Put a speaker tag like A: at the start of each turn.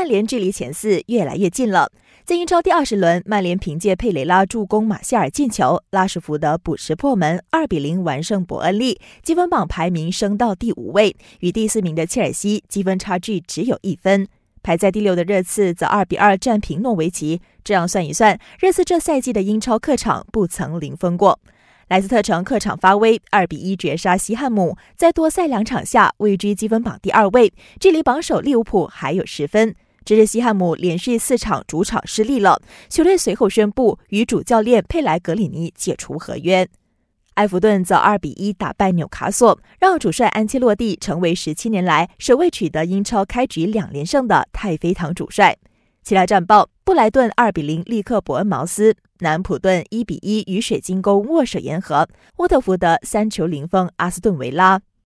A: 曼联距离前四越来越近了。在英超第二十轮，曼联凭借佩雷拉助攻马歇尔进球，拉什福德补时破门，二比零完胜伯恩利，积分榜排名升到第五位，与第四名的切尔西积分差距只有一分。排在第六的热刺则二比二战平诺维奇。这样算一算，热刺这赛季的英超客场不曾零封过。莱斯特城客场发威，二比一绝杀西汉姆，在多赛两场下位居积分榜第二位，距离榜首利物浦还有十分。这是西汉姆连续四场主场失利了，球队随后宣布与主教练佩莱格里尼解除合约。埃弗顿则二比一打败纽卡索，让主帅安切洛蒂成为十七年来首位取得英超开局两连胜的太妃糖主帅。其他战报：布莱顿二比零力克伯恩茅斯，南普顿一比一与水晶宫握手言和，沃特福德三球零封阿斯顿维拉。